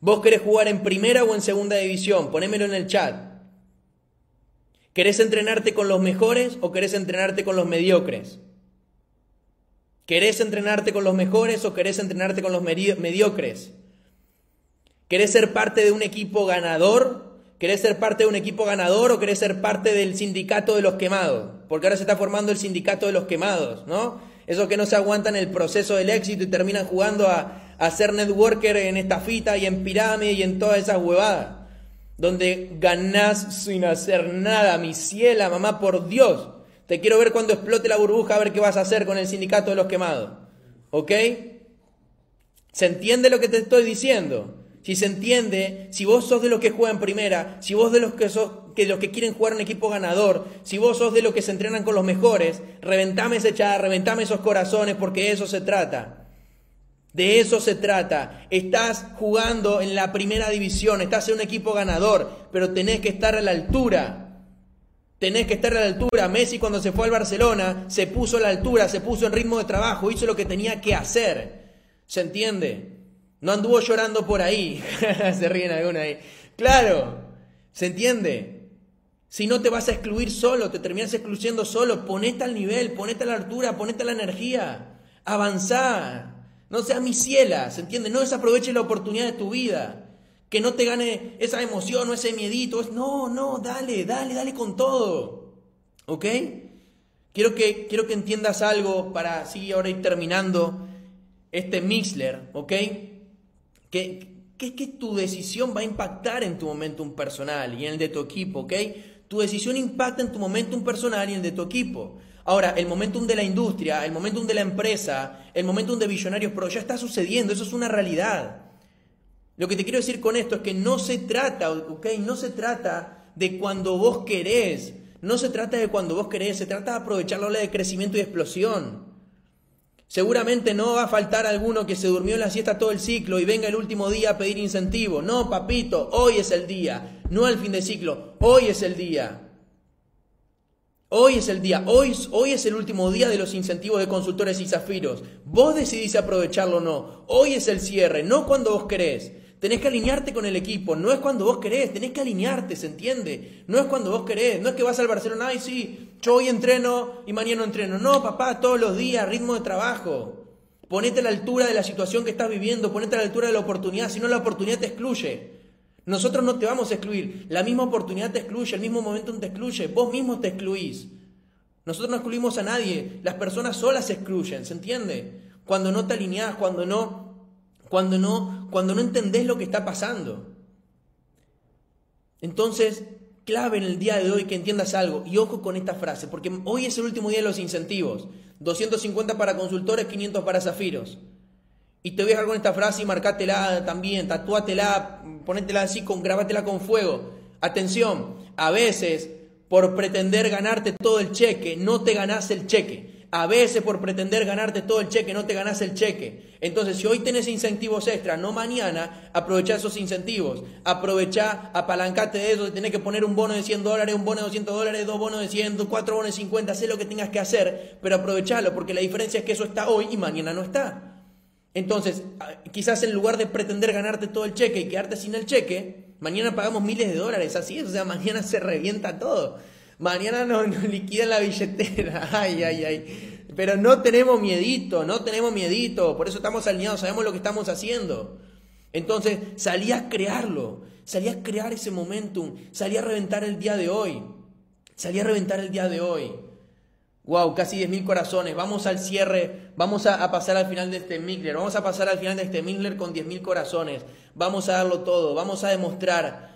[SPEAKER 1] ¿Vos querés jugar en primera o en segunda división? Ponémelo en el chat. ¿Querés entrenarte con los mejores o querés entrenarte con los mediocres? ¿Querés entrenarte con los mejores o querés entrenarte con los mediocres? ¿Querés ser parte de un equipo ganador? ¿Querés ser parte de un equipo ganador o querés ser parte del sindicato de los quemados? Porque ahora se está formando el sindicato de los quemados, ¿no? Esos que no se aguantan el proceso del éxito y terminan jugando a, a ser networker en esta fita y en pirámide y en todas esas huevadas. Donde ganás sin hacer nada, mi ciela, mamá, por Dios. Te quiero ver cuando explote la burbuja, a ver qué vas a hacer con el sindicato de los quemados. ¿Ok? ¿Se entiende lo que te estoy diciendo? Si se entiende, si vos sos de los que juegan primera, si vos de los que sos que los que quieren jugar un equipo ganador, si vos sos de los que se entrenan con los mejores, reventame ese chat, reventame esos corazones, porque de eso se trata. De eso se trata. Estás jugando en la primera división, estás en un equipo ganador, pero tenés que estar a la altura. Tenés que estar a la altura. Messi cuando se fue al Barcelona se puso a la altura, se puso en ritmo de trabajo, hizo lo que tenía que hacer. ¿Se entiende? No anduvo llorando por ahí. se ríen algunos ahí. Claro, ¿se entiende? Si no te vas a excluir solo, te terminas excluyendo solo, ponete al nivel, ponete a la altura, ponete a la energía, avanzá. No seas mi ciela, ¿se entiende? No desaproveche la oportunidad de tu vida. Que no te gane esa emoción o ese miedito. No, no, dale, dale, dale con todo. ¿Ok? Quiero que, quiero que entiendas algo para así ahora ir terminando este Mixler, ¿ok? Que, que, que tu decisión va a impactar en tu momentum personal y en el de tu equipo, ¿ok? Tu decisión impacta en tu momentum personal y en el de tu equipo. Ahora, el momentum de la industria, el momentum de la empresa, el momentum de Visionarios Pro ya está sucediendo, eso es una realidad. Lo que te quiero decir con esto es que no se trata, ¿ok? No se trata de cuando vos querés, no se trata de cuando vos querés, se trata de aprovechar la ola de crecimiento y explosión. Seguramente no va a faltar alguno que se durmió en la siesta todo el ciclo y venga el último día a pedir incentivo. No, papito, hoy es el día, no al fin de ciclo, hoy es el día. Hoy es el día, hoy, hoy es el último día de los incentivos de consultores y zafiros. Vos decidís aprovecharlo o no. Hoy es el cierre, no cuando vos querés. Tenés que alinearte con el equipo. No es cuando vos querés, tenés que alinearte, ¿se entiende? No es cuando vos querés. No es que vas al Barcelona, y sí, yo hoy entreno y mañana no entreno. No, papá, todos los días, ritmo de trabajo. Ponete a la altura de la situación que estás viviendo, ponete a la altura de la oportunidad, si no la oportunidad te excluye. Nosotros no te vamos a excluir, la misma oportunidad te excluye, el mismo momento te excluye, vos mismo te excluís. Nosotros no excluimos a nadie, las personas solas se excluyen, ¿se entiende? Cuando no te alineás, cuando no cuando no, cuando no entendés lo que está pasando. Entonces, clave en el día de hoy que entiendas algo. Y ojo con esta frase, porque hoy es el último día de los incentivos. 250 para consultores, 500 para zafiros. Y te voy a dejar con esta frase y marcátela también, tatúatela, ponétela así, con, grabátela con fuego. Atención, a veces por pretender ganarte todo el cheque, no te ganás el cheque. A veces por pretender ganarte todo el cheque no te ganas el cheque. Entonces, si hoy tenés incentivos extra, no mañana, aprovecha esos incentivos. Aprovecha, apalancate de eso, de tener que poner un bono de 100 dólares, un bono de 200 dólares, dos bonos de 100, cuatro bonos de 50, sé lo que tengas que hacer, pero aprovechalo, porque la diferencia es que eso está hoy y mañana no está. Entonces, quizás en lugar de pretender ganarte todo el cheque y quedarte sin el cheque, mañana pagamos miles de dólares, así es, o sea, mañana se revienta todo. Mañana nos, nos la billetera. Ay, ay, ay. Pero no tenemos miedito, no tenemos miedito. Por eso estamos alineados, sabemos lo que estamos haciendo. Entonces, salí a crearlo. Salí a crear ese momentum. Salí a reventar el día de hoy. Salí a reventar el día de hoy. Wow, casi 10.000 corazones. Vamos al cierre, vamos a, pasar al final de este Migler. Vamos a pasar al final de este Migler con 10.000 corazones. Vamos a darlo todo. Vamos a demostrar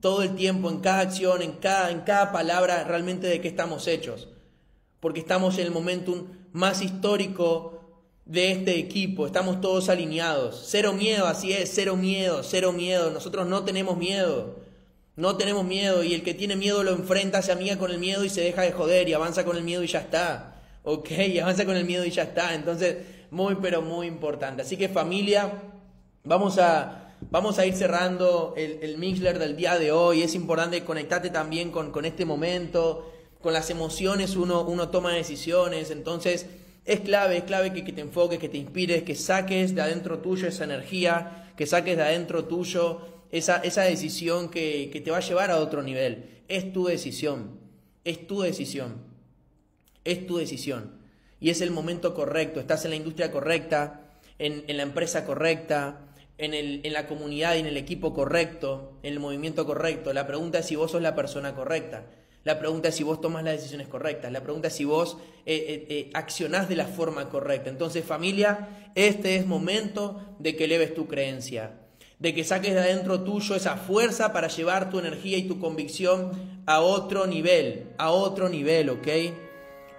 [SPEAKER 1] todo el tiempo, en cada acción, en cada, en cada palabra, realmente de qué estamos hechos. Porque estamos en el momentum más histórico de este equipo, estamos todos alineados. Cero miedo, así es, cero miedo, cero miedo. Nosotros no tenemos miedo, no tenemos miedo. Y el que tiene miedo lo enfrenta, se amiga con el miedo y se deja de joder y avanza con el miedo y ya está. Ok, avanza con el miedo y ya está. Entonces, muy, pero muy importante. Así que familia, vamos a Vamos a ir cerrando el, el Mixler del día de hoy. Es importante conectarte también con, con este momento, con las emociones uno, uno toma decisiones. Entonces es clave, es clave que, que te enfoques, que te inspires, que saques de adentro tuyo esa energía, que saques de adentro tuyo esa, esa decisión que, que te va a llevar a otro nivel. Es tu decisión, es tu decisión, es tu decisión. Y es el momento correcto, estás en la industria correcta, en, en la empresa correcta, en, el, en la comunidad y en el equipo correcto, en el movimiento correcto. La pregunta es si vos sos la persona correcta. La pregunta es si vos tomas las decisiones correctas. La pregunta es si vos eh, eh, eh, accionás de la forma correcta. Entonces, familia, este es momento de que eleves tu creencia, de que saques de adentro tuyo esa fuerza para llevar tu energía y tu convicción a otro nivel, a otro nivel, ¿ok?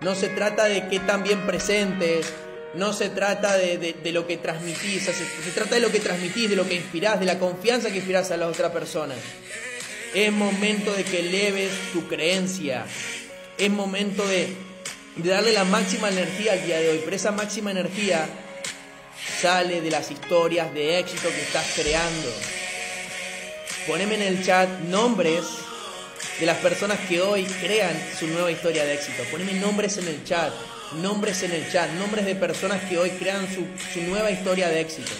[SPEAKER 1] No se trata de que tan bien presentes, no se trata de, lo que transmitís, se, trata de lo que transmitís, de lo que inspirás, de la confianza que inspirás a la otra persona. Es momento de que eleves tu creencia. Es momento de, de darle la máxima energía al día de hoy. Pero esa máxima energía sale de las historias de éxito que estás creando. Poneme en el chat nombres de las personas que hoy crean su nueva historia de éxito. Poneme nombres en el chat nombres en el chat, nombres de personas que hoy crean su, nueva historia de éxito.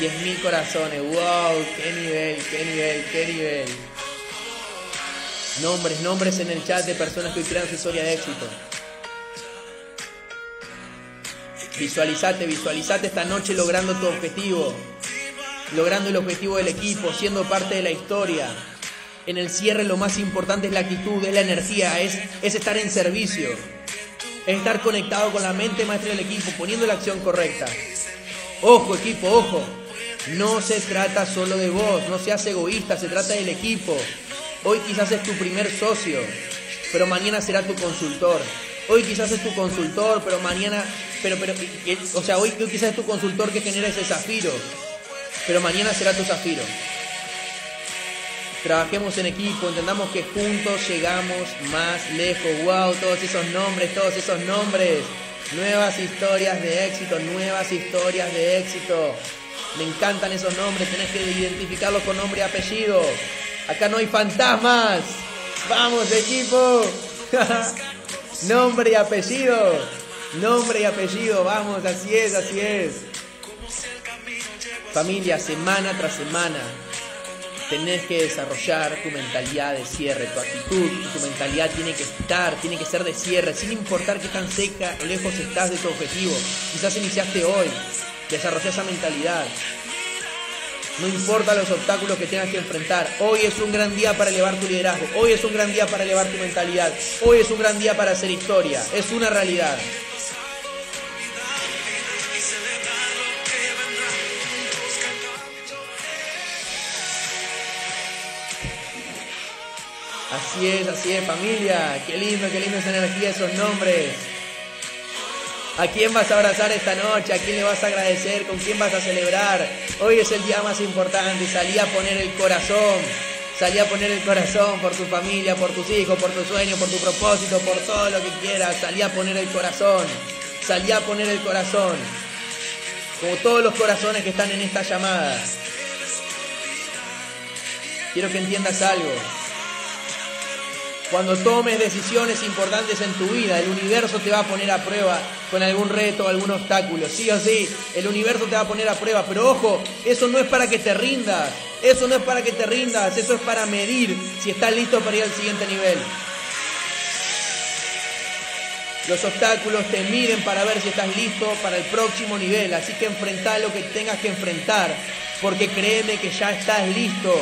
[SPEAKER 1] 10.000 corazones, wow, qué nivel, qué nivel, qué nivel. Nombres, nombres en el chat de personas que hoy crean su historia de éxito. Visualizate, visualizate esta noche logrando tu objetivo, logrando el objetivo del equipo, siendo parte de la historia. En el cierre lo más importante es la actitud, es la energía, es, es estar en servicio es estar conectado con la mente maestra del equipo, poniendo la acción correcta. Ojo, equipo, ojo. No se trata solo de vos, no seas egoísta, se trata del equipo. Hoy quizás es tu primer socio, pero mañana será tu consultor. Hoy quizás es tu consultor, pero mañana, pero, pero, o sea, hoy quizás es tu consultor que genera ese zafiro, pero mañana será tu zafiro trabajemos en equipo, entendamos que juntos llegamos más lejos. ¡Wow! Todos esos nombres, todos esos nombres. Nuevas historias de éxito, nuevas historias de éxito. Me encantan esos nombres, tenés que identificarlos con nombre y apellido. Acá no hay fantasmas. Vamos, equipo. nombre y apellido. Nombre y apellido, vamos, así es, así es. Familia, semana tras semana, tenés que desarrollar tu mentalidad de cierre, tu actitud, tu mentalidad tiene que estar, tiene que ser de cierre, sin importar qué tan seca o lejos estás de tu objetivo. Quizás iniciaste hoy, desarrolla esa mentalidad. No importa los obstáculos que tengas que enfrentar, hoy es un gran día para elevar tu liderazgo, hoy es un gran día para elevar tu mentalidad, hoy es un gran día para hacer historia, es una realidad. Así es, así es familia. Qué lindo, qué lindo esa energía, esos nombres. ¿A quién vas a abrazar esta noche? ¿A quién le vas a agradecer? ¿Con quién vas a celebrar? Hoy es el día más importante. Salí a poner el corazón. Salí a poner el corazón por tu familia, por tus hijos, por tu sueño, por tu propósito, por todo lo que quieras. Salí a poner el corazón. Salí a poner el corazón. Como todos los corazones que están en esta llamada. Quiero que entiendas algo. Cuando tomes decisiones importantes en tu vida, el universo te va a poner a prueba con algún reto o algún obstáculo. Sí o sí, el universo te va a poner a prueba. Pero ojo, eso no es para que te rindas. Eso no es para que te rindas. Eso es para medir si estás listo para ir al siguiente nivel. Los obstáculos te miden para ver si estás listo para el próximo nivel. Así que enfrenta lo que tengas que enfrentar. Porque créeme que ya estás listo.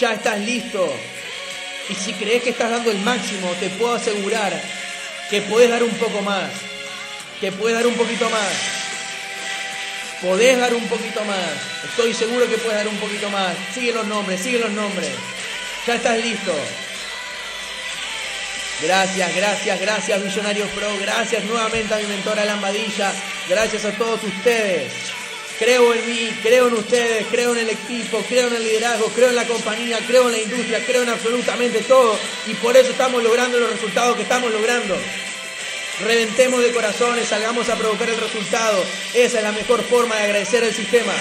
[SPEAKER 1] Ya estás listo. Y si crees que estás dando el máximo, te puedo asegurar que puedes dar un poco más. Que puedes dar un poquito más. Podés dar un poquito más. Estoy seguro que puedes dar un poquito más. Sigue los nombres, sigue los nombres. Ya estás listo. Gracias, gracias, gracias Millonarios Pro. Gracias nuevamente a mi mentora Lambadilla. Gracias a todos ustedes. Creo en mí, creo en ustedes, creo en el equipo, creo en el liderazgo, creo en la compañía, creo en la industria, creo en absolutamente todo. Y por eso estamos logrando los resultados que estamos logrando. Reventemos de corazones, salgamos a provocar el resultado. Esa es la mejor forma de agradecer al sistema.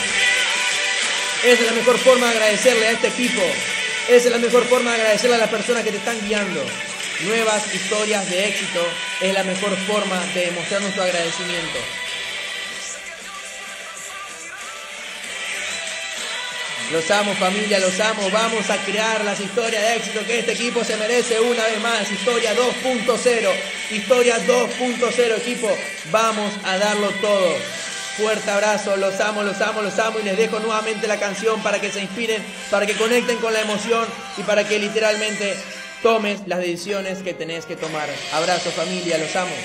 [SPEAKER 1] Esa es la mejor forma de agradecerle a este equipo. Esa es la mejor forma de agradecerle a las personas que te están guiando. Nuevas historias de éxito es la mejor forma de demostrar nuestro agradecimiento. Los amo familia, los amo. Vamos a crear las historias de éxito que este equipo se merece una vez más. Historia 2.0. Historia 2.0 equipo. Vamos a darlo todo. Fuerte abrazo, los amo, los amo, los amo y les dejo nuevamente la canción para que se inspiren, para que conecten con la emoción y para que literalmente tomes las decisiones que tenés que tomar. Abrazo familia, los amo.